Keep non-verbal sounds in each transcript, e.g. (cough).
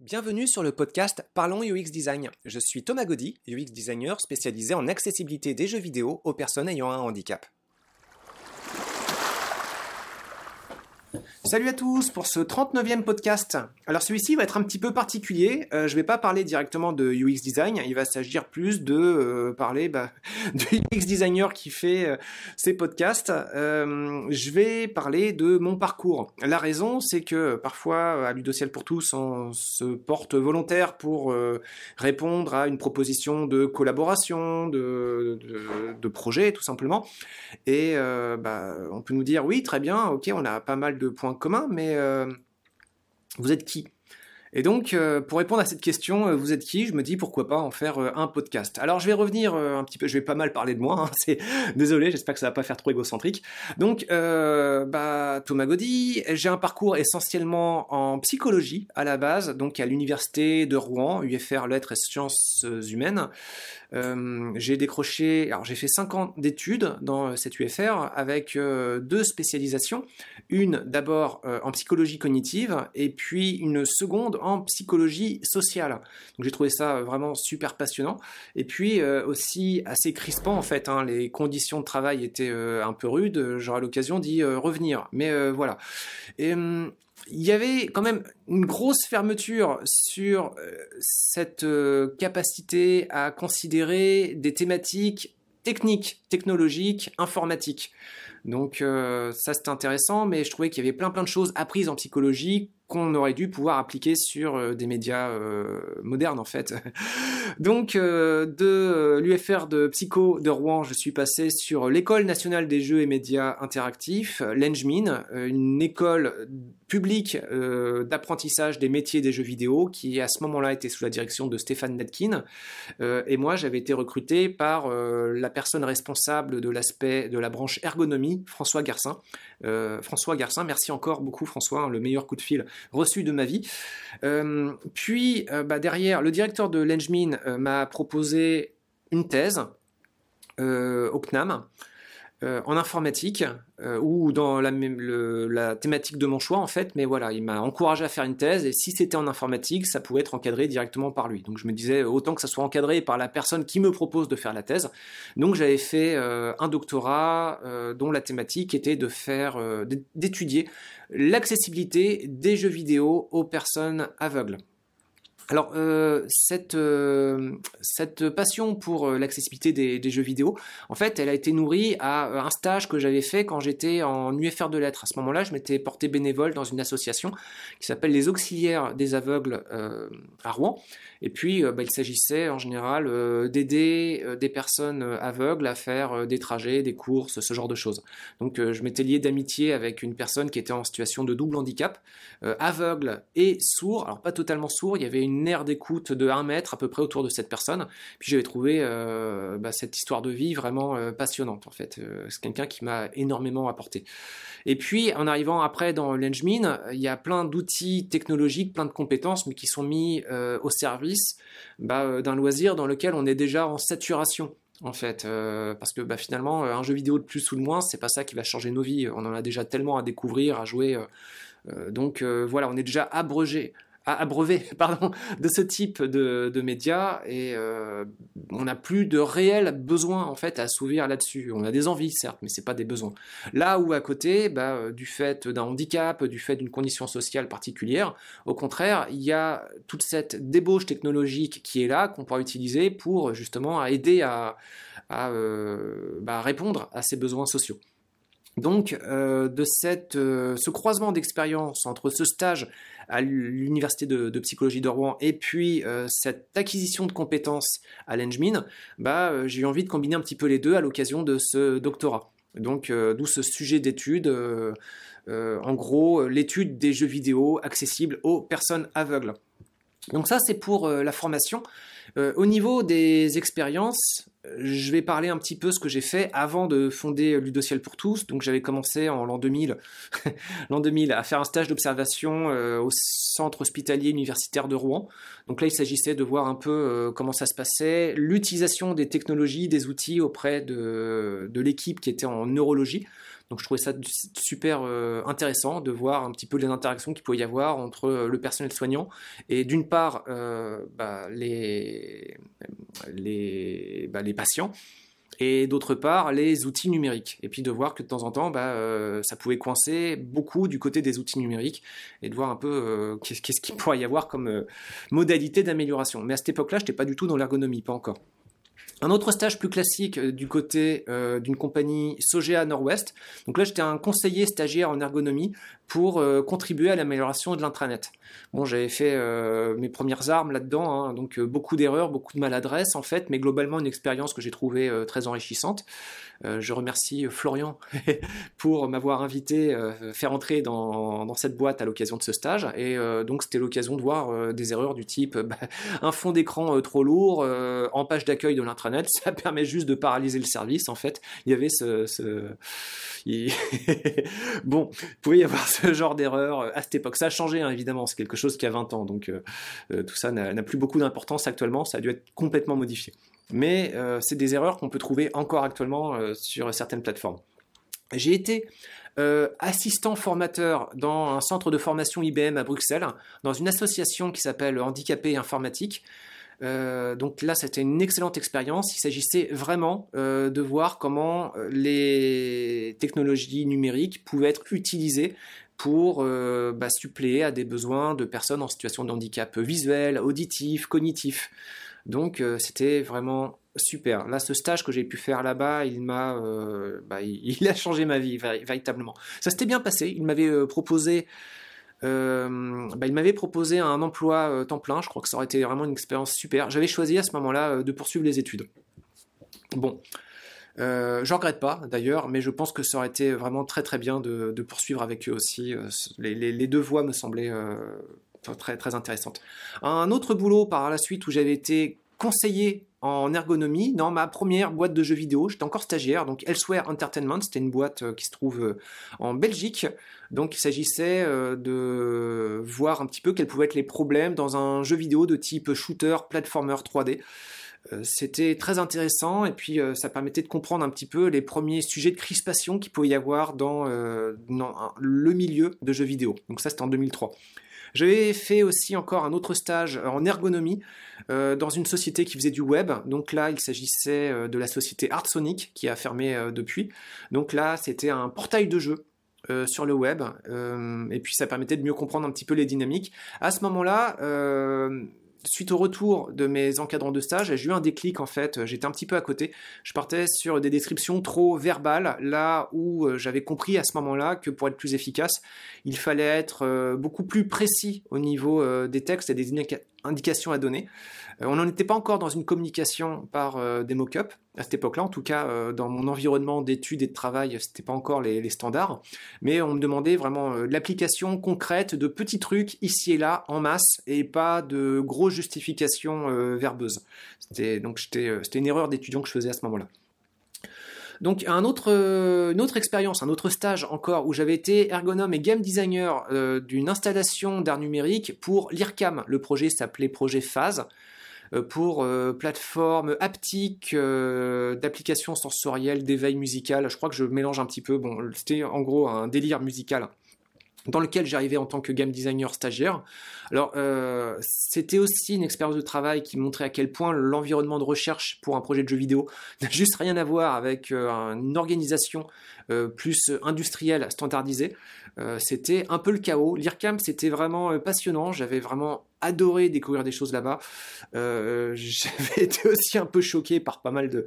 Bienvenue sur le podcast Parlons UX Design. Je suis Thomas Gaudy, UX designer spécialisé en accessibilité des jeux vidéo aux personnes ayant un handicap. Salut à tous pour ce 39e podcast. Alors celui-ci va être un petit peu particulier. Euh, je ne vais pas parler directement de UX design. Il va s'agir plus de euh, parler bah, (laughs) de UX designer qui fait euh, ces podcasts. je vais parler de mon parcours. La raison, c'est que parfois à Ludociel pour tous, on se porte volontaire pour répondre à une proposition de collaboration, de, de, projet, tout simplement. Et bah, on peut nous dire oui, très bien, ok, on a pas mal de points commun, mais euh, vous êtes qui? Et donc, euh, pour répondre à cette question, euh, vous êtes qui? Je me dis pourquoi pas en faire un podcast. Alors, je vais revenir un petit peu. Je vais pas mal parler de moi. Hein, (laughs) c'est désolé, j'espère que ça va pas faire trop égocentrique. Donc, bah, Thomas Gaudy. J'ai un parcours essentiellement en psychologie à la base, donc à l'université de Rouen, UFR Lettres et Sciences Humaines. Euh, j'ai décroché, alors j'ai fait 5 ans d'études dans cette UFR avec euh, deux spécialisations. Une d'abord euh, en psychologie cognitive et puis une seconde en psychologie sociale. Donc j'ai trouvé ça vraiment super passionnant et puis aussi assez crispant en fait. Hein. les conditions de travail étaient un peu rudes. J'aurai l'occasion d'y revenir. Mais voilà. Et, hum, il y avait quand même une grosse fermeture sur euh, cette euh, capacité à considérer des thématiques techniques, technologiques, informatiques. Donc euh, ça c'est intéressant, mais je trouvais qu'il y avait plein plein de choses apprises en psychologie qu'on aurait dû pouvoir appliquer sur euh, des médias euh, modernes en fait. (laughs) Donc euh, de l'UFR de Psycho de Rouen, je suis passé sur l'école nationale des jeux et médias interactifs, l'ENJMIN, une école publique d'apprentissage des métiers des jeux vidéo qui à ce moment-là était sous la direction de Stéphane Netkin. et moi j'avais été recruté par la personne responsable de l'aspect de la branche ergonomie, François Garcin. François Garcin, merci encore beaucoup François, hein, le meilleur coup de fil reçu de ma vie. Euh, puis euh, bah, derrière, le directeur de l'Engmin euh, m'a proposé une thèse au CNAM. En informatique ou dans la, thématique de mon choix en fait, mais voilà, il m'a encouragé à faire une thèse et si c'était en informatique, ça pouvait être encadré directement par lui. Donc je me disais autant que ça soit encadré par la personne qui me propose de faire la thèse. Donc j'avais fait un doctorat dont la thématique était d'étudier l'accessibilité des jeux vidéo aux personnes aveugles. Alors euh, cette, euh, cette passion pour euh, l'accessibilité des, jeux vidéo, en fait, elle a été nourrie à un stage que j'avais fait quand j'étais en UFR de lettres. À ce moment-là, je m'étais porté bénévole dans une association qui s'appelle les Auxiliaires des aveugles à Rouen. Et puis, bah, il s'agissait en général d'aider des personnes aveugles à faire des trajets, des courses, ce genre de choses. Donc, je m'étais lié d'amitié avec une personne qui était en situation de double handicap, aveugle et sourd. Alors, pas totalement sourd, il y avait une une d'écoute de 1 mètre à peu près autour de cette personne. Puis j'avais trouvé euh, bah, cette histoire de vie vraiment euh, passionnante en fait. Euh, c'est quelqu'un qui m'a énormément apporté. Et puis en arrivant après dans l'Engmin, il y a plein d'outils technologiques, plein de compétences, mais qui sont mis au service bah, d'un loisir dans lequel on est déjà en saturation en fait, parce que bah, finalement, un jeu vidéo de plus ou de moins, c'est pas ça qui va changer nos vies. On en a déjà tellement à découvrir, à jouer. donc voilà, on est déjà abreuvé, (laughs) pardon, de ce type de, médias et euh, on n'a plus de réel besoin en fait à s'ouvrir là-dessus. On a des envies certes, mais c'est pas des besoins. Là où à côté, bah, euh, du fait d'un handicap, du fait d'une condition sociale particulière, au contraire, il y a toute cette débauche technologique qui est là qu'on pourra utiliser pour justement aider à, à euh, bah, répondre à ces besoins sociaux. Donc, de cette, ce croisement d'expérience entre ce stage à l'université de, psychologie de Rouen et puis euh, cette acquisition de compétences à l'Engmin, bah, euh, j'ai eu envie de combiner un petit peu les deux à l'occasion de ce doctorat. Donc euh, d'où ce sujet d'étude, en gros l'étude des jeux vidéo accessibles aux personnes aveugles. Donc ça c'est pour la formation. au niveau des expériences, je vais parler un petit peu ce que j'ai fait avant de fonder Ludociel pour tous. Donc j'avais commencé en l'an 2000, (laughs) l'an 2000 à faire un stage d'observation euh, au centre hospitalier universitaire de Rouen. Donc là, il s'agissait de voir un peu euh, comment ça se passait, l'utilisation des technologies, des outils auprès de, de l'équipe qui était en neurologie. Donc je trouvais ça super intéressant de voir un petit peu les interactions qu'il pouvait y avoir entre le personnel soignant et d'une part bah, les, bah, les patients et d'autre part les outils numériques. Et puis de voir que de temps en temps, bah, euh, ça pouvait coincer beaucoup du côté des outils numériques et de voir un peu euh, qu'est-ce qu'il pourrait y avoir comme euh, modalité d'amélioration. Mais à cette époque-là, je n'étais pas du tout dans l'ergonomie, pas encore. Un autre stage plus classique euh, du côté euh, d'une compagnie Sogea Nord-Ouest. Donc là, j'étais un conseiller stagiaire en ergonomie pour euh, contribuer à l'amélioration de l'intranet. Bon, j'avais fait mes premières armes là-dedans, hein, donc beaucoup d'erreurs, beaucoup de maladresse en fait, mais globalement une expérience que j'ai trouvée très enrichissante. Euh, je remercie euh, Florian (laughs) pour m'avoir invité euh, faire entrer dans, cette boîte à l'occasion de ce stage. Et donc c'était l'occasion de voir des erreurs du type bah, un fond d'écran trop lourd en page d'accueil de l'intranet. (laughs) Ça permet juste de paralyser le service. En fait, il y avait ce, (laughs) bon, il pouvait y avoir ce genre d'erreur à cette époque. Ça a changé, hein, évidemment, c'est quelque chose qui a 20 ans, donc tout ça n'a plus beaucoup d'importance actuellement, ça a dû être complètement modifié mais euh, c'est des erreurs qu'on peut trouver encore actuellement euh, sur certaines plateformes. J'ai été euh, assistant formateur dans un centre de formation IBM à Bruxelles, dans une association qui s'appelle Handicapés Informatique. donc là, c'était une excellente expérience. Il s'agissait vraiment de voir comment les technologies numériques pouvaient être utilisées pour bah, suppléer à des besoins de personnes en situation de handicap visuel, auditif, cognitif. Donc euh, c'était vraiment super. Là, ce stage que j'ai pu faire là-bas, il m'a, euh, bah, il, (laughs) a changé ma vie véritablement. Ça s'était bien passé. Il m'avait euh, proposé, bah, il m'avait proposé un emploi temps plein. Je crois que ça aurait été vraiment une expérience super. J'avais choisi à ce moment-là de poursuivre les études. Bon. J'en regrette pas d'ailleurs, mais je pense que ça aurait été vraiment très très bien de, poursuivre avec eux aussi. Les, deux voies me semblaient très, intéressante. Un autre boulot par la suite où j'avais été conseiller en ergonomie dans ma première boîte de jeux vidéo. J'étais encore stagiaire, donc Elsewhere Entertainment, c'était une boîte euh, qui se trouve euh, en Belgique. Donc il s'agissait euh, de voir un petit peu quels pouvaient être les problèmes dans un jeu vidéo de type shooter, platformer 3D. C'était très intéressant et puis ça permettait de comprendre un petit peu les premiers sujets de crispation qu'il pouvait y avoir dans le milieu de jeux vidéo. Donc ça c'était en 2003. J'avais fait aussi encore un autre stage en ergonomie euh, dans une société qui faisait du web. Donc là, il s'agissait euh, de la société ArtSonic qui a fermé euh, depuis. Donc là, c'était un portail de jeu sur le web et puis ça permettait de mieux comprendre un petit peu les dynamiques. À ce moment-là, suite au retour de mes encadrants de stage, j'ai eu un déclic en fait. J'étais un petit peu à côté. Je partais sur des descriptions trop verbales, là où euh, j'avais compris à ce moment-là que pour être plus efficace, il fallait être euh, beaucoup plus précis au niveau euh, des textes et des indications à donner. Euh, on n'en était pas encore dans une communication par euh, des mock-ups à cette époque-là. En tout cas, euh, dans mon environnement d'études et de travail, c'était pas encore les, standards. Mais on me demandait vraiment l'application concrète de petits trucs ici et là en masse et pas de grosses justifications verbeuses. C'était c'était une erreur d'étudiant que je faisais à ce moment-là. Donc autre, une autre expérience, un autre stage encore où j'avais été ergonome et game designer d'une installation d'art numérique pour l'IRCAM. Le projet s'appelait Projet Phase. Euh, pour euh, plateforme haptique, euh, d'applications sensorielles, d'éveil musical. Je crois que je mélange un petit peu. Bon, c'était en gros un délire musical dans lequel j'arrivais en tant que game designer stagiaire. Alors, c'était aussi une expérience de travail qui montrait à quel point l'environnement de recherche pour un projet de jeu vidéo (laughs) n'a juste rien à voir avec une organisation plus industrielle standardisée. c'était un peu le chaos. L'IRCAM, c'était vraiment passionnant. J'avais vraiment adoré découvrir des choses là-bas. Euh, (laughs) j'avais été aussi un peu choqué par pas mal de,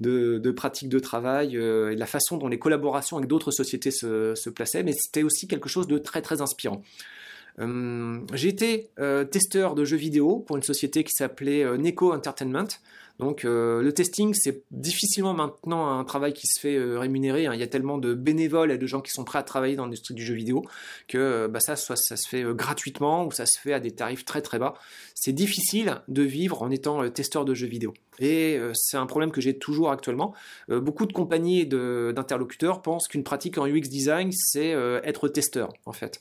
de, pratiques de travail euh, et la façon dont les collaborations avec d'autres sociétés se, se, plaçaient, mais c'était aussi quelque chose de très très inspirant. Euh, j'ai été testeur de jeux vidéo pour une société qui s'appelait Neko Entertainment. Donc euh, le testing, c'est difficilement maintenant un travail qui se fait euh, rémunérer. Hein. Il y a tellement de bénévoles et de gens qui sont prêts à travailler dans l'industrie du jeu vidéo que euh, bah, ça, se fait gratuitement ou ça se fait à des tarifs très très bas. C'est difficile de vivre en étant testeur de jeux vidéo. Et c'est un problème que j'ai toujours actuellement. beaucoup de compagnies d'interlocuteurs pensent qu'une pratique en UX design, c'est être testeur en fait.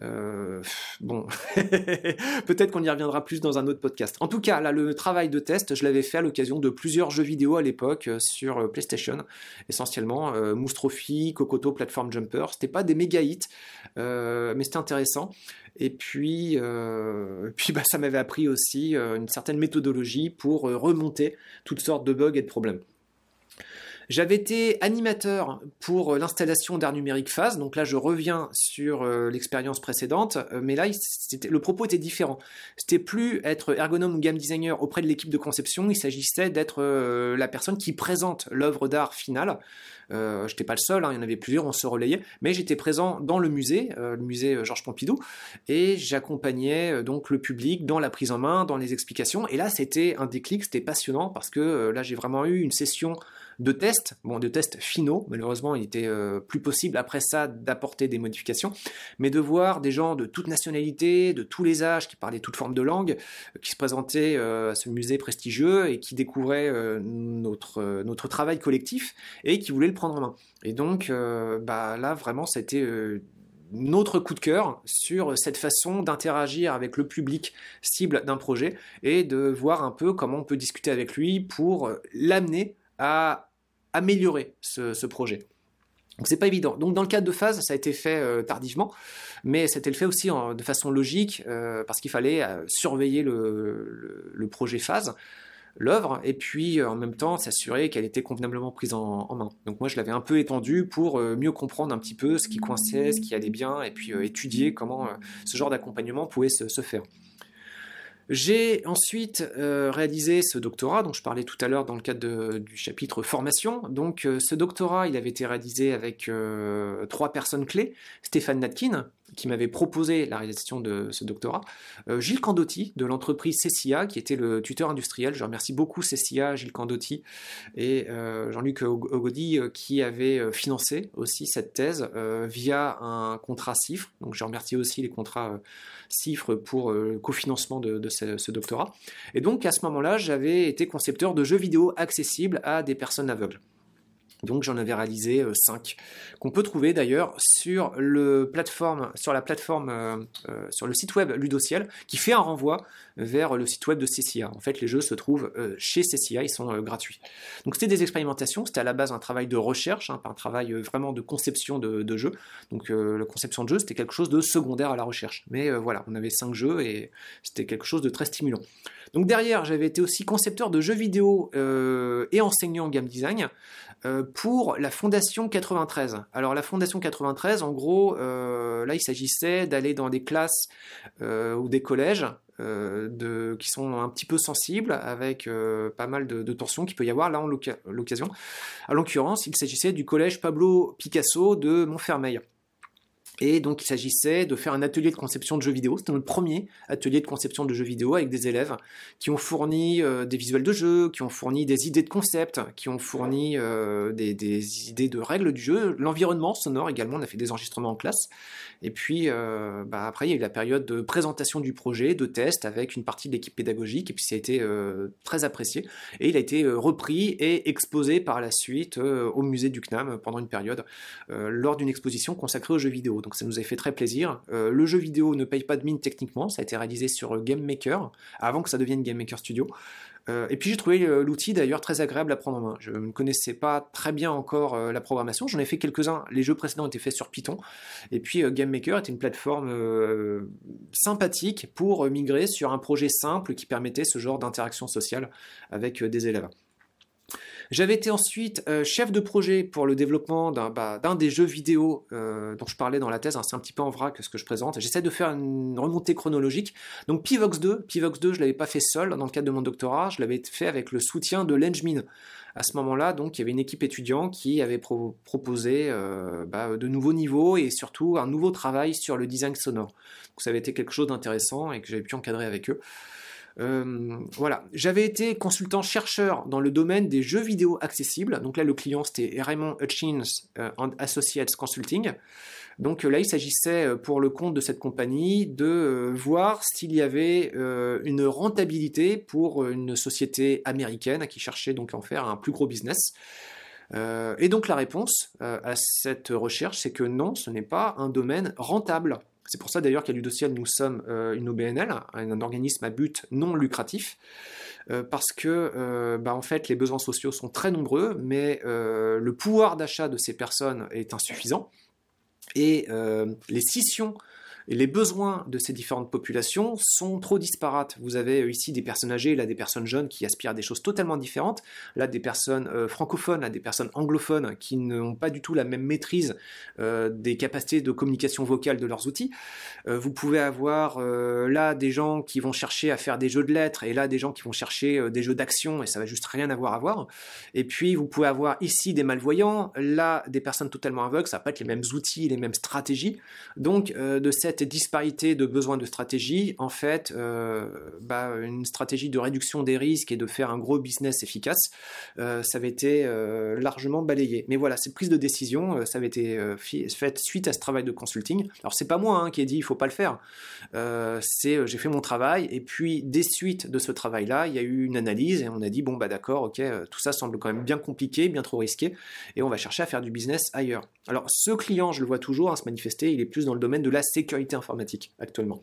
Euh, bon, (laughs) peut-être qu'on y reviendra plus dans un autre podcast. En tout cas, là, le travail de test, je l'avais fait à l'occasion de plusieurs jeux vidéo à l'époque euh, sur euh, PlayStation, essentiellement euh, Kokoto, Platform Jumper. C'était pas des méga hits, mais c'était intéressant. Et puis, puis bah, ça m'avait appris aussi une certaine méthodologie pour remonter toutes sortes de bugs et de problèmes. J'avais été animateur pour euh, l'installation d'art numérique phase, donc là je reviens sur euh, l'expérience précédente, euh, mais là le propos était différent. C'était plus être ergonome ou game designer auprès de l'équipe de conception, il s'agissait d'être la personne qui présente l'œuvre d'art finale. Je n'étais pas le seul, hein, il y en avait plusieurs, on se relayait, mais j'étais présent dans le musée, le musée Georges Pompidou, et j'accompagnais donc le public dans la prise en main, dans les explications. Et là, c'était un déclic, c'était passionnant parce que là, j'ai vraiment eu une session de tests, bon, de tests finaux. Malheureusement, il était euh, plus possible après ça d'apporter des modifications, mais de voir des gens de toute nationalité, de tous les âges, qui parlaient toutes formes de langues, qui se présentaient euh, à ce musée prestigieux et qui découvraient euh, notre, notre travail collectif et qui voulaient le prendre en main. Et donc, bah, là, vraiment, ça a été notre coup de cœur sur cette façon d'interagir avec le public cible d'un projet et de voir un peu comment on peut discuter avec lui pour l'amener à améliorer ce, projet. Donc c'est pas évident. Donc dans le cadre de phase, ça a été fait euh, tardivement, mais c'était le fait aussi de façon logique euh, parce qu'il fallait euh, surveiller le, projet phase, l'œuvre, et puis en même temps s'assurer qu'elle était convenablement prise en, main. Donc moi je l'avais un peu étendu pour mieux comprendre un petit peu ce qui coinçait, ce qui allait bien, et puis étudier comment ce genre d'accompagnement pouvait se faire. J'ai ensuite euh, réalisé ce doctorat dont je parlais tout à l'heure dans le cadre du chapitre formation. Donc euh, ce doctorat, il avait été réalisé avec euh, trois personnes clés. Stéphane Natkin, qui m'avait proposé la réalisation de ce doctorat, Gilles Candotti de l'entreprise Cessia, qui était le tuteur industriel. Je remercie beaucoup Cessia, Gilles Candotti et Jean-Luc Ogodi qui avait financé aussi cette thèse via un contrat CIFRE. Donc je remercie aussi les contrats CIFRE pour le cofinancement de, ce, doctorat. Et donc à ce moment-là, j'avais été concepteur de jeux vidéo accessibles à des personnes aveugles. Donc j'en avais réalisé 5, euh, qu'on peut trouver d'ailleurs sur, le sur la plateforme, euh, euh, sur le site web Ludociel, qui fait un renvoi vers le site web de CCA. En fait, les jeux se trouvent chez CCA, ils sont gratuits. Donc c'était des expérimentations, c'était à la base un travail de recherche, hein, pas un travail vraiment de conception de, de jeux. Donc la conception de jeux, c'était quelque chose de secondaire à la recherche. Mais voilà, on avait 5 jeux et c'était quelque chose de très stimulant. Donc derrière, j'avais été aussi concepteur de jeux vidéo et enseignant en game design. Euh, pour la Fondation 93. Alors la Fondation 93, en gros, euh, là il s'agissait d'aller dans des classes euh, ou des collèges qui sont un petit peu sensibles, avec pas mal de, de tensions qu'il peut y avoir là en l'occasion. À l'occurrence, il s'agissait du collège Pablo Picasso de Montfermeil. Et donc il s'agissait de faire un atelier de conception de jeux vidéo. C'était notre premier atelier de conception de jeux vidéo avec des élèves qui ont fourni euh, des visuels de jeu, qui ont fourni des idées de concept, qui ont fourni euh, des, idées de règles du jeu, l'environnement sonore également. On a fait des enregistrements en classe. Et puis euh, bah, après il y a eu la période de présentation du projet, de test avec une partie de l'équipe pédagogique. Et puis ça a été très apprécié. Et il a été repris et exposé par la suite au musée du CNAM pendant une période lors d'une exposition consacrée aux jeux vidéo ça nous a fait très plaisir. Euh, le jeu vidéo ne paye pas de mine techniquement, ça a été réalisé sur Game Maker, avant que ça devienne Game Maker Studio. Euh, et puis j'ai trouvé euh, l'outil d'ailleurs très agréable à prendre en main. Je ne connaissais pas très bien encore la programmation, j'en ai fait quelques-uns, les jeux précédents étaient faits sur Python, et puis Game Maker était une plateforme sympathique pour migrer sur un projet simple qui permettait ce genre d'interaction sociale avec des élèves. J'avais été ensuite euh, chef de projet pour le développement d'un bah, des jeux vidéo euh, dont je parlais dans la thèse. Hein, c'est un petit peu en vrac ce que je présente. J'essaie de faire une remontée chronologique. Donc Pivox 2, Pivox 2, je l'avais pas fait seul dans le cadre de mon doctorat. Je l'avais fait avec le soutien de l'Engmin. À ce moment-là, donc, il y avait une équipe étudiante qui avait proposé euh, bah, de nouveaux niveaux et surtout un nouveau travail sur le design sonore. Donc, ça avait été quelque chose d'intéressant et que j'avais pu encadrer avec eux. Euh, voilà, j'avais été consultant chercheur dans le domaine des jeux vidéo accessibles. Donc là, le client c'était Raymond Hutchins euh, Associates Consulting. Donc là, il s'agissait euh, pour le compte de cette compagnie de voir s'il y avait une rentabilité pour une société américaine qui cherchait donc à en faire un plus gros business. et donc la réponse à cette recherche, c'est que non, ce n'est pas un domaine rentable C'est pour ça d'ailleurs qu'à Ludociel, nous sommes une OBNL, un organisme à but non lucratif. parce que bah, en fait les besoins sociaux sont très nombreux, mais le pouvoir d'achat de ces personnes est insuffisant et les scissions les besoins de ces différentes populations sont trop disparates. Vous avez euh, ici des personnes âgées, là des personnes jeunes qui aspirent à des choses totalement différentes, là des personnes euh, francophones, là des personnes anglophones qui n'ont pas du tout la même maîtrise euh, des capacités de communication vocale de leurs outils. vous pouvez avoir là des gens qui vont chercher à faire des jeux de lettres et là des gens qui vont chercher des jeux d'action et ça va juste rien avoir à voir. Et puis vous pouvez avoir ici des malvoyants, là des personnes totalement aveugles, ça va pas être les mêmes outils, les mêmes stratégies. Donc de cette cette disparité de besoins de stratégie, en fait, euh, bah, une stratégie de réduction des risques et de faire un gros business efficace, euh, ça avait été euh, largement balayé. Mais voilà, cette prise de décision, ça avait été faite suite à ce travail de consulting. Alors c'est pas moi hein, qui ai dit il faut pas le faire. c'est j'ai fait mon travail et puis des suites de ce travail-là, il y a eu une analyse et on a dit bon bah d'accord, ok, tout ça semble quand même bien compliqué, bien trop risqué et on va chercher à faire du business ailleurs. Alors ce client, je le vois toujours hein, se manifester, il est plus dans le domaine de la sécurité informatique actuellement.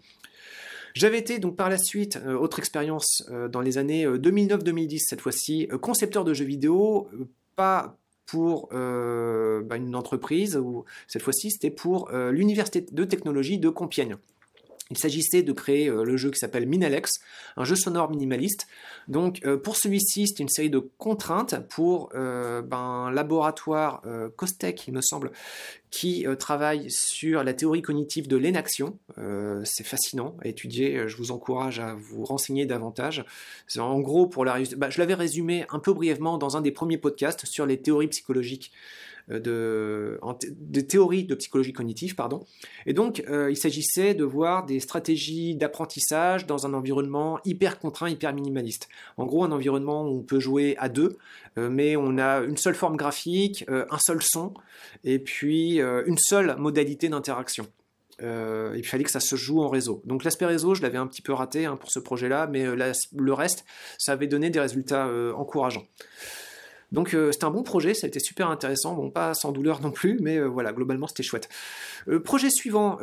J'avais été donc par la suite, euh, autre expérience euh, dans les années 2009-2010 euh, cette fois-ci, concepteur de jeux vidéo, pas pour bah, une entreprise, ou cette fois-ci c'était pour l'université de technologie de Compiègne. Il s'agissait de créer euh, le jeu qui s'appelle Minalex, un jeu sonore minimaliste. Donc euh, pour celui-ci, c'est une série de contraintes pour euh, ben, un laboratoire Costec, il me semble, qui travaille sur la théorie cognitive de l'énaction. c'est fascinant à étudier, je vous encourage à vous renseigner davantage. En gros pour la bah, je l'avais résumé un peu brièvement dans un des premiers podcasts sur les théories psychologiques euh, de, des théories de psychologie cognitive, pardon. Et donc, euh, il s'agissait de voir des stratégies d'apprentissage dans un environnement hyper contraint, hyper minimaliste. En gros, un environnement où on peut jouer à deux, euh, mais on a une seule forme graphique, un seul son, et puis une seule modalité d'interaction. il fallait que ça se joue en réseau. Donc l'aspect réseau, je l'avais un petit peu raté hein, pour ce projet-là, mais le reste, ça avait donné des résultats encourageants. Donc euh, c'était un bon projet, ça a été super intéressant, bon pas sans douleur non plus, mais euh, voilà, globalement c'était chouette. Euh, projet suivant,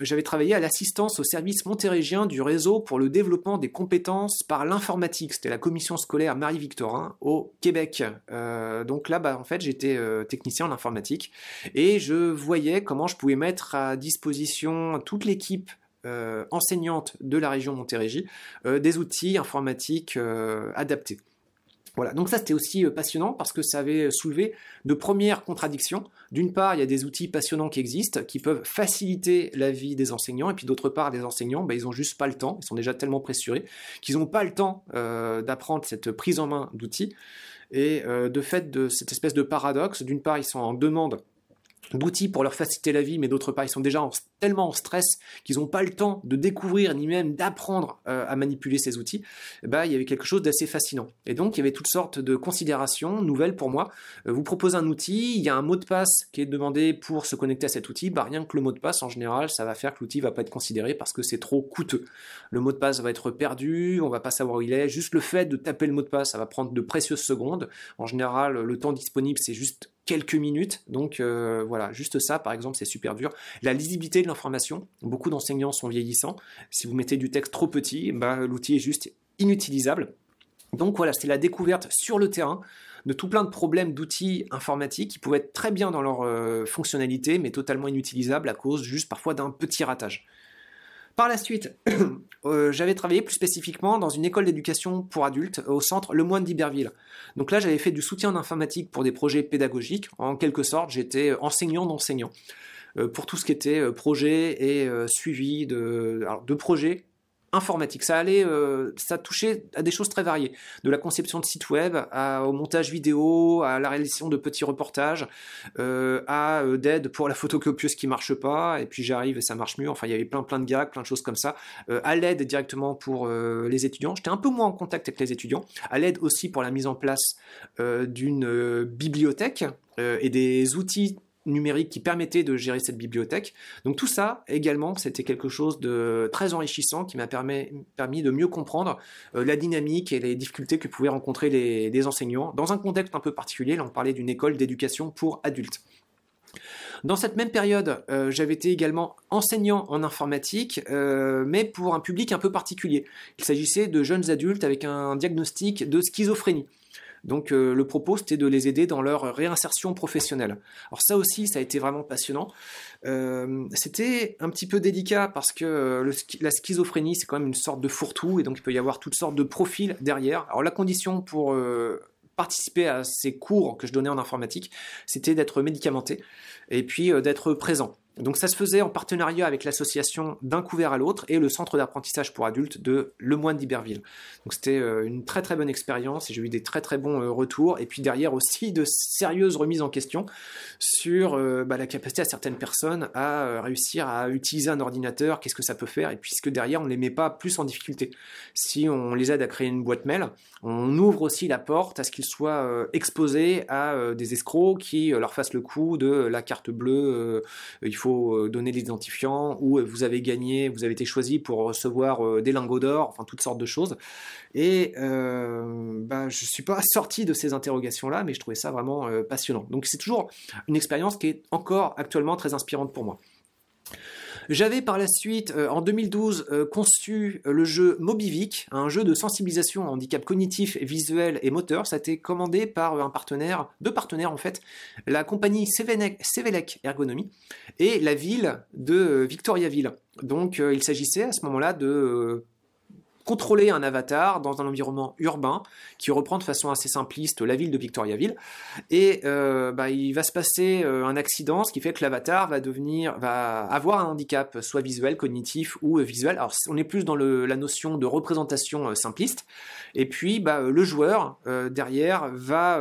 j'avais travaillé à l'assistance au service montérégien du réseau pour le développement des compétences par l'informatique. C'était la commission scolaire Marie-Victorin au Québec. donc là, bah, en fait, j'étais technicien en informatique et je voyais comment je pouvais mettre à disposition toute l'équipe enseignante de la région Montérégie des outils informatiques adaptés. Voilà, donc ça c'était aussi euh, passionnant parce que ça avait soulevé de premières contradictions. D'une part, il y a des outils passionnants qui existent, qui peuvent faciliter la vie des enseignants, et puis d'autre part, des enseignants, bah, ils n'ont juste pas le temps, ils sont déjà tellement pressurés, qu'ils n'ont pas le temps euh, d'apprendre cette prise en main d'outils. Et euh, de fait de cette espèce de paradoxe, d'une part, ils sont en demande d'outils pour leur faciliter la vie, mais d'autre part, ils sont déjà tellement en stress qu'ils n'ont pas le temps de découvrir ni même d'apprendre euh, à manipuler ces outils. Bah, il y avait quelque chose d'assez fascinant. Et donc, il y avait toutes sortes de considérations nouvelles pour moi. Euh, vous propose un outil, il y a un mot de passe qui est demandé pour se connecter à cet outil. Bah, rien que le mot de passe, en général, ça va faire que l'outil va pas être considéré parce que c'est trop coûteux. Le mot de passe va être perdu, on va pas savoir où il est. Juste le fait de taper le mot de passe, ça va prendre de précieuses secondes. En général, le temps disponible, c'est juste quelques minutes. Donc euh, voilà, juste ça, par exemple, c'est super dur. La lisibilité de l'information, beaucoup d'enseignants sont vieillissants. Si vous mettez du texte trop petit, bah, l'outil est juste inutilisable. Donc voilà, c'est la découverte sur le terrain de tout plein de problèmes d'outils informatiques qui pouvaient être très bien dans leur euh, fonctionnalité, mais totalement inutilisables à cause juste parfois d'un petit ratage. Par la suite, (clears throat) euh, j'avais travaillé plus spécifiquement dans une école d'éducation pour adultes au centre Le Moine d'Iberville. Donc là, j'avais fait du soutien en informatique pour des projets pédagogiques. En quelque sorte, j'étais enseignant d'enseignants euh, pour tout ce qui était euh, projet et suivi de projets informatique. Ça allait, euh, ça touchait à des choses très variées, de la conception de sites web au montage vidéo, à la réalisation de petits reportages, euh, à euh, d'aide pour la photocopieuse qui marche pas, et puis j'arrive et ça marche mieux. Enfin, il y avait plein plein de gags, plein de choses comme ça. à l'aide directement pour les étudiants. J'étais un peu moins en contact avec les étudiants. À l'aide aussi pour la mise en place d'une bibliothèque et des outils numérique qui permettait de gérer cette bibliothèque. Donc tout ça, également, c'était quelque chose de très enrichissant qui m'a permis, de mieux comprendre euh, la dynamique et les difficultés que pouvaient rencontrer les, enseignants dans un contexte un peu particulier. Là, on parlait d'une école d'éducation pour adultes. Dans cette même période, euh, j'avais été également enseignant en informatique, euh, mais pour un public un peu particulier. Il s'agissait de jeunes adultes avec un diagnostic de schizophrénie. Donc euh, le propos, c'était de les aider dans leur réinsertion professionnelle. Alors ça aussi, ça a été vraiment passionnant. c'était un petit peu délicat parce que la schizophrénie, c'est quand même une sorte de fourre-tout, et donc il peut y avoir toutes sortes de profils derrière. Alors la condition pour participer à ces cours que je donnais en informatique, c'était d'être médicamenté et puis euh, d'être présent. Donc ça se faisait en partenariat avec l'association D'un couvert à l'autre et le centre d'apprentissage pour adultes de Le Moine d'Iberville. Donc c'était euh, une très très bonne expérience et j'ai eu des très très bons euh, retours et puis derrière aussi de sérieuses remises en question sur euh, bah, la capacité à certaines personnes à réussir à utiliser un ordinateur, qu'est-ce que ça peut faire et puisque derrière on ne les met pas plus en difficulté. Si on les aide à créer une boîte mail, on ouvre aussi la porte à ce qu'ils soient exposés à des escrocs qui leur fassent le coup de la carte bleue, il faut faut euh, donner l'identifiant, ou euh, vous avez gagné, vous avez été choisi pour recevoir euh, des lingots d'or, enfin toutes sortes de choses. Et bah, je ne suis pas (laughs) sorti de ces interrogations-là, mais je trouvais ça vraiment passionnant. Donc c'est toujours une expérience qui est encore actuellement très inspirante pour moi. J'avais par la suite, euh, en 2012, euh, conçu euh, le jeu Mobivic, un jeu de sensibilisation à handicap cognitif, visuel et moteur. Ça a été commandé par un partenaire, deux partenaires en fait, la compagnie Sevelec Ergonomie et la ville de Victoriaville. Donc il s'agissait à ce moment-là de contrôler un avatar dans un environnement urbain qui reprend de façon assez simpliste la ville de Victoriaville. Et euh, bah, il va se passer euh, un accident, ce qui fait que l'avatar va devenir, va avoir un handicap, soit visuel, cognitif ou euh, visuel. Alors on est plus dans la notion de représentation simpliste. Et puis bah, le joueur derrière va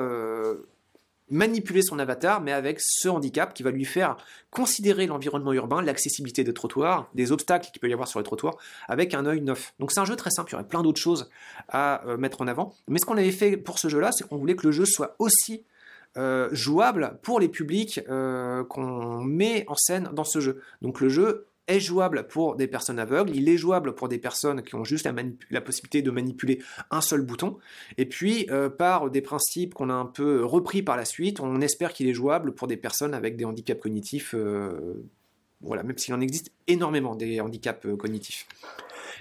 manipuler son avatar, mais avec ce handicap qui va lui faire considérer l'environnement urbain, l'accessibilité des trottoirs, des obstacles qu'il peut y avoir sur les trottoirs, avec un œil neuf. Donc c'est un jeu très simple, il y aurait plein d'autres choses à euh, mettre en avant. Mais ce qu'on avait fait pour ce jeu-là, c'est qu'on voulait que le jeu soit aussi euh, jouable pour les publics euh, qu'on met en scène dans ce jeu. Donc le jeu est jouable pour des personnes aveugles, il est jouable pour des personnes qui ont juste la, possibilité de manipuler un seul bouton, et puis euh, par des principes qu'on a un peu repris par la suite, on espère qu'il est jouable pour des personnes avec des handicaps cognitifs, euh, voilà, même s'il en existe énormément des handicaps euh, cognitifs.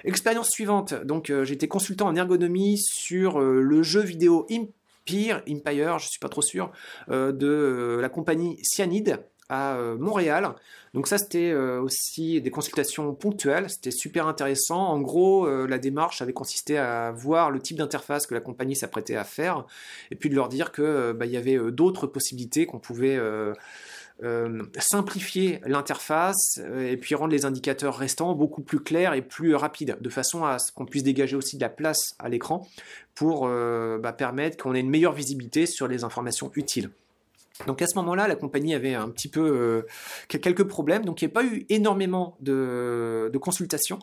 Expérience suivante, donc été consultant en ergonomie sur le jeu vidéo Empire, Empire, je suis pas trop sûr, de la compagnie Cyanide à Montréal. Donc ça, c'était euh, aussi des consultations ponctuelles, c'était super intéressant. En gros, euh, la démarche avait consisté à voir le type d'interface que la compagnie s'apprêtait à faire, et puis de leur dire que euh, bah, il y avait d'autres possibilités qu'on pouvait simplifier l'interface et puis rendre les indicateurs restants beaucoup plus clairs et plus rapides, de façon à ce qu'on puisse dégager aussi de la place à l'écran pour bah, permettre qu'on ait une meilleure visibilité sur les informations utiles. Donc à ce moment-là, la compagnie avait un petit peu euh, quelques problèmes, donc il n'y a pas eu énormément de, consultations.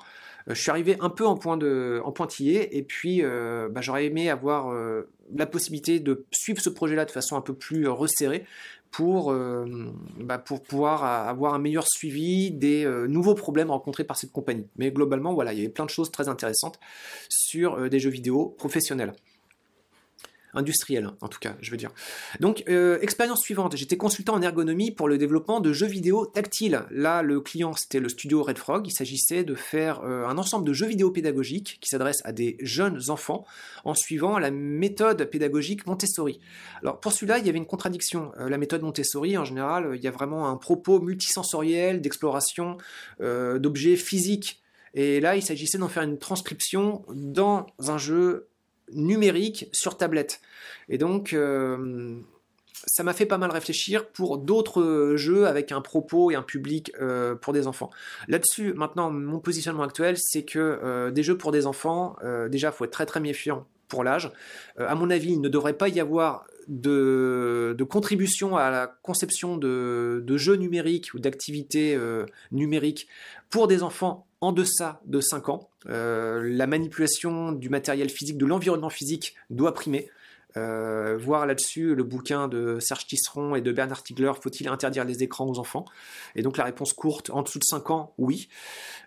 Euh, je suis arrivé un peu en, point de, pointillé, et puis euh, bah, j'aurais aimé avoir la possibilité de suivre ce projet-là de façon un peu plus resserrée pour, bah, pour pouvoir avoir un meilleur suivi des nouveaux problèmes rencontrés par cette compagnie. Mais globalement, voilà, il y avait plein de choses très intéressantes sur des jeux vidéo professionnels industriel en tout cas, je veux dire. Donc, euh, expérience suivante, j'étais consultant en ergonomie pour le développement de jeux vidéo tactiles. Là, le client, c'était le studio Red Frog. Il s'agissait de faire euh, un ensemble de jeux vidéo pédagogiques qui s'adressent à des jeunes enfants en suivant la méthode pédagogique Montessori. Alors, pour celui-là, il y avait une contradiction. Euh, la méthode Montessori, en général, il y a vraiment un propos multisensoriel d'exploration d'objets physiques. Et là, il s'agissait d'en faire une transcription dans un jeu numérique sur tablette. Et donc, euh, ça m'a fait pas mal réfléchir pour d'autres jeux avec un propos et un public euh, pour des enfants. Là-dessus, maintenant, mon positionnement actuel, c'est que euh, des jeux pour des enfants, déjà, il faut être très très méfiant pour l'âge. à mon avis, il ne devrait pas y avoir de, contribution à la conception de, de jeux numériques ou d'activités numériques pour des enfants en deçà de 5 ans. la manipulation du matériel physique, de l'environnement physique doit primer. voir là-dessus le bouquin de Serge Tisseron et de Bernard Stiegler, faut-il interdire les écrans aux enfants? Et donc la réponse courte, en dessous de 5 ans, oui.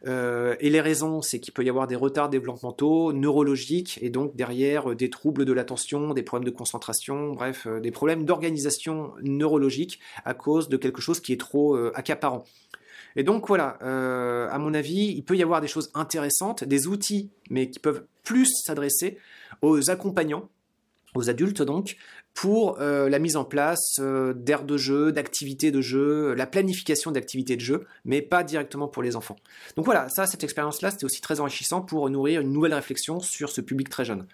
et les raisons, c'est qu'il peut y avoir des retards développementaux, neurologiques, et donc derrière des troubles de l'attention, des problèmes de concentration, bref, des problèmes d'organisation neurologique à cause de quelque chose qui est trop accaparant. Et donc voilà, euh, à mon avis, il peut y avoir des choses intéressantes, des outils, mais qui peuvent plus s'adresser aux accompagnants, aux adultes donc, pour euh, la mise en place euh, d'aires de jeu, d'activités de jeu, la planification d'activités de jeu, mais pas directement pour les enfants. Donc voilà, ça, cette expérience-là, c'était aussi très enrichissant pour nourrir une nouvelle réflexion sur ce public très jeune.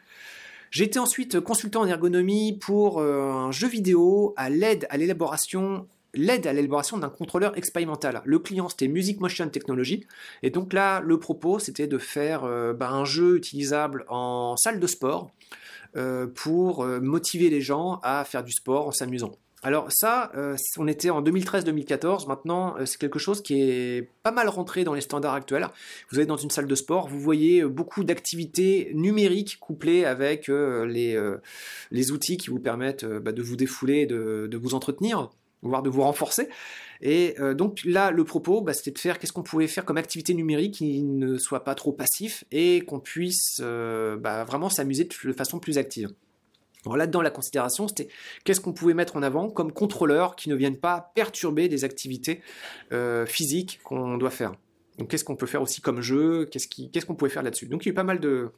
J'ai été ensuite consultant en ergonomie pour un jeu vidéo à l'aide à l'élaboration l'aide à l'élaboration d'un contrôleur expérimental. Le client, c'était Music Motion Technology. Et donc là, le propos, c'était de faire euh, bah, un jeu utilisable en salle de sport euh, pour euh, motiver les gens à faire du sport en s'amusant. Alors ça, on était en 2013-2014, maintenant c'est quelque chose qui est pas mal rentré dans les standards actuels. Vous êtes dans une salle de sport, vous voyez beaucoup d'activités numériques couplées avec les, les outils qui vous permettent bah, de vous défouler, de, de vous entretenir voire de vous renforcer. Et euh, donc là, le propos, bah, c'était de faire qu'est-ce qu'on pouvait faire comme activité numérique qui ne soit pas trop passif et qu'on puisse euh, bah, vraiment s'amuser de façon plus active. Alors là-dedans, la considération, c'était qu'est-ce qu'on pouvait mettre en avant comme contrôleur qui ne viennent pas perturber des activités euh, physiques qu'on doit faire. Donc qu'est-ce qu'on peut faire aussi comme jeu, qu'est-ce qu'on pouvait faire là-dessus. Donc il y a eu pas mal de,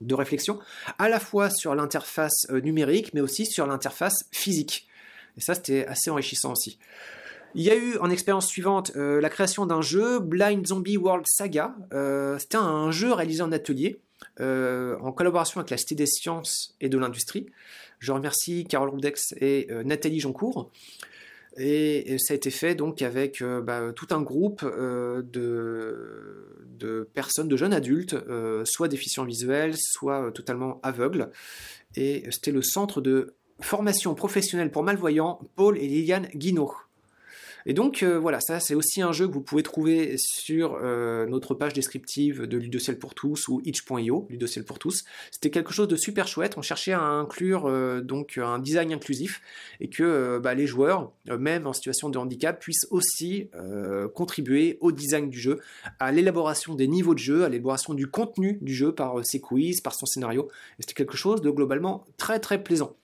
de réflexions, à la fois sur l'interface numérique, mais aussi sur l'interface physique. Et ça, c'était assez enrichissant aussi. Il y a eu en expérience suivante euh, la création d'un jeu, Blind Zombie World Saga. Euh, c'était un jeu réalisé en atelier, euh, en collaboration avec la Cité des Sciences et de l'Industrie. Je remercie Carole Roudex et Nathalie Joncourt. Et, ça a été fait donc avec bah, tout un groupe de, de, personnes, de jeunes adultes, soit déficients visuels, soit totalement aveugles. Et c'était le centre de formation professionnelle pour malvoyants, Paul et Liliane Guinaud. Et donc euh, voilà, ça c'est aussi un jeu que vous pouvez trouver sur euh, notre page descriptive de Ludociel pour tous ou itch.io, Ludociel pour tous. C'était quelque chose de super chouette. On cherchait à inclure euh, donc un design inclusif et que bah, les joueurs, même en situation de handicap, puissent aussi contribuer au design du jeu, à l'élaboration des niveaux de jeu, à l'élaboration du contenu du jeu par ses quiz, par son scénario. C'était quelque chose de globalement très très plaisant.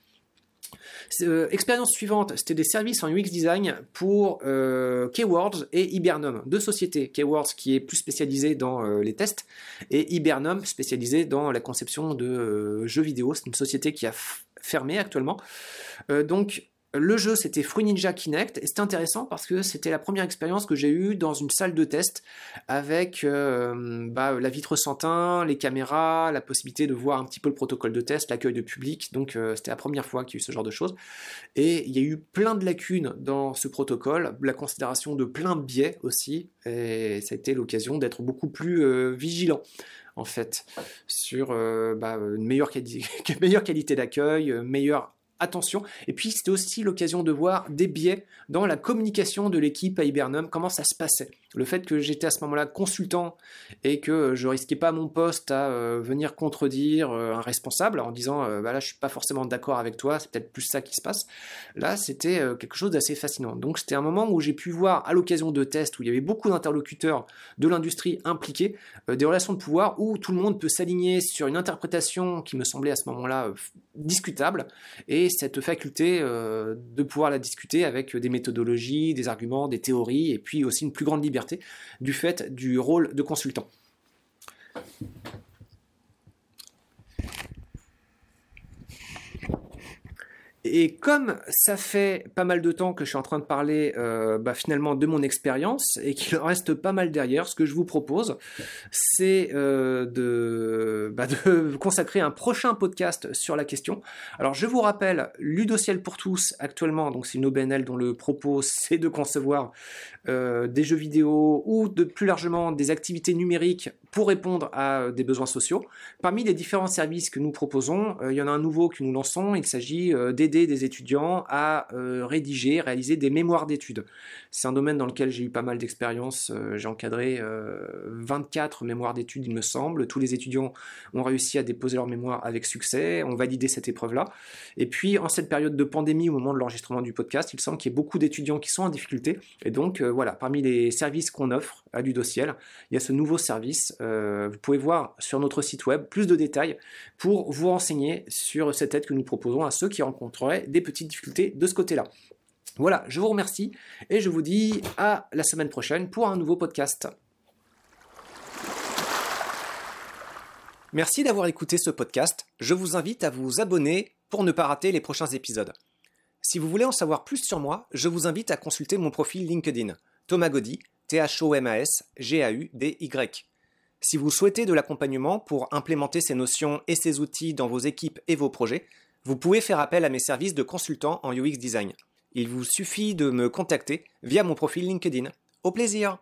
Euh, expérience suivante, c'était des services en UX design pour euh, Keywords et Hibernum, deux sociétés. Keywords qui est plus spécialisé dans euh, les tests et Hibernum spécialisé dans la conception de jeux vidéo. C'est une société qui a fermé actuellement. donc le jeu, c'était Fruit Ninja Kinect, et c'était intéressant parce que c'était la première expérience que j'ai eue dans une salle de test avec euh, bah, la vitre sans les caméras, la possibilité de voir un petit peu le protocole de test, l'accueil de public. Donc euh, c'était la première fois qu'il y a eu ce genre de choses. Et il y a eu plein de lacunes dans ce protocole, la considération de plein de biais aussi, et ça a été l'occasion d'être beaucoup plus euh, vigilant en fait sur bah, une (laughs) meilleure qualité d'accueil, meilleure attention. Et puis c'était aussi l'occasion de voir des biais dans la communication de l'équipe à Hibernum, comment ça se passait. Le fait que j'étais à ce moment-là consultant et que je risquais pas mon poste à euh, venir contredire euh, un responsable en disant euh, bah là je suis pas forcément d'accord avec toi, c'est peut-être plus ça qui se passe. Là c'était quelque chose d'assez fascinant. Donc c'était un moment où j'ai pu voir à l'occasion de tests où il y avait beaucoup d'interlocuteurs de l'industrie impliqués, des relations de pouvoir où tout le monde peut s'aligner sur une interprétation qui me semblait à ce moment-là discutable et cette faculté de pouvoir la discuter avec des méthodologies, des arguments, des théories et puis aussi une plus grande liberté du fait du rôle de consultant. Et comme ça fait pas mal de temps que je suis en train de parler euh, bah, finalement de mon expérience et qu'il reste pas mal derrière, ce que je vous propose, c'est euh, bah, de, (laughs) consacrer un prochain podcast sur la question. Alors je vous rappelle, Ludociel pour tous actuellement, donc c'est une OBNL dont le propos (laughs) c'est de concevoir euh, des jeux vidéo ou de plus largement des activités numériques pour répondre à des besoins sociaux. Parmi les différents services que nous proposons, il y en a un nouveau que nous lançons. Il s'agit d'aider des étudiants à rédiger, réaliser des mémoires d'études. C'est un domaine dans lequel j'ai eu pas mal d'expérience. J'ai encadré 24 mémoires d'études, il me semble. Tous les étudiants ont réussi à déposer leur mémoire avec succès, ont validé cette épreuve-là. Et puis, en cette période de pandémie, au moment de l'enregistrement du podcast, il semble qu'il y ait beaucoup d'étudiants qui sont en difficulté. Et donc, voilà, parmi les services qu'on offre à Ludociel, il y a ce nouveau service euh, vous pouvez voir sur notre site web plus de détails pour vous renseigner sur cette aide que nous proposons à ceux qui rencontreraient des petites difficultés de ce côté-là. Voilà, je vous remercie et je vous dis à la semaine prochaine pour un nouveau podcast. Merci d'avoir écouté ce podcast. Je vous invite à vous abonner pour ne pas rater les prochains épisodes. Si vous voulez en savoir plus sur moi, je vous invite à consulter mon profil LinkedIn, Thomas Gaudy, T-H-O-M-A-S, G-A-U-D-Y. Si vous souhaitez de l'accompagnement pour implémenter ces notions et ces outils dans vos équipes et vos projets, vous pouvez faire appel à mes services de consultant en UX Design. Il vous suffit de me contacter via mon profil LinkedIn. Au plaisir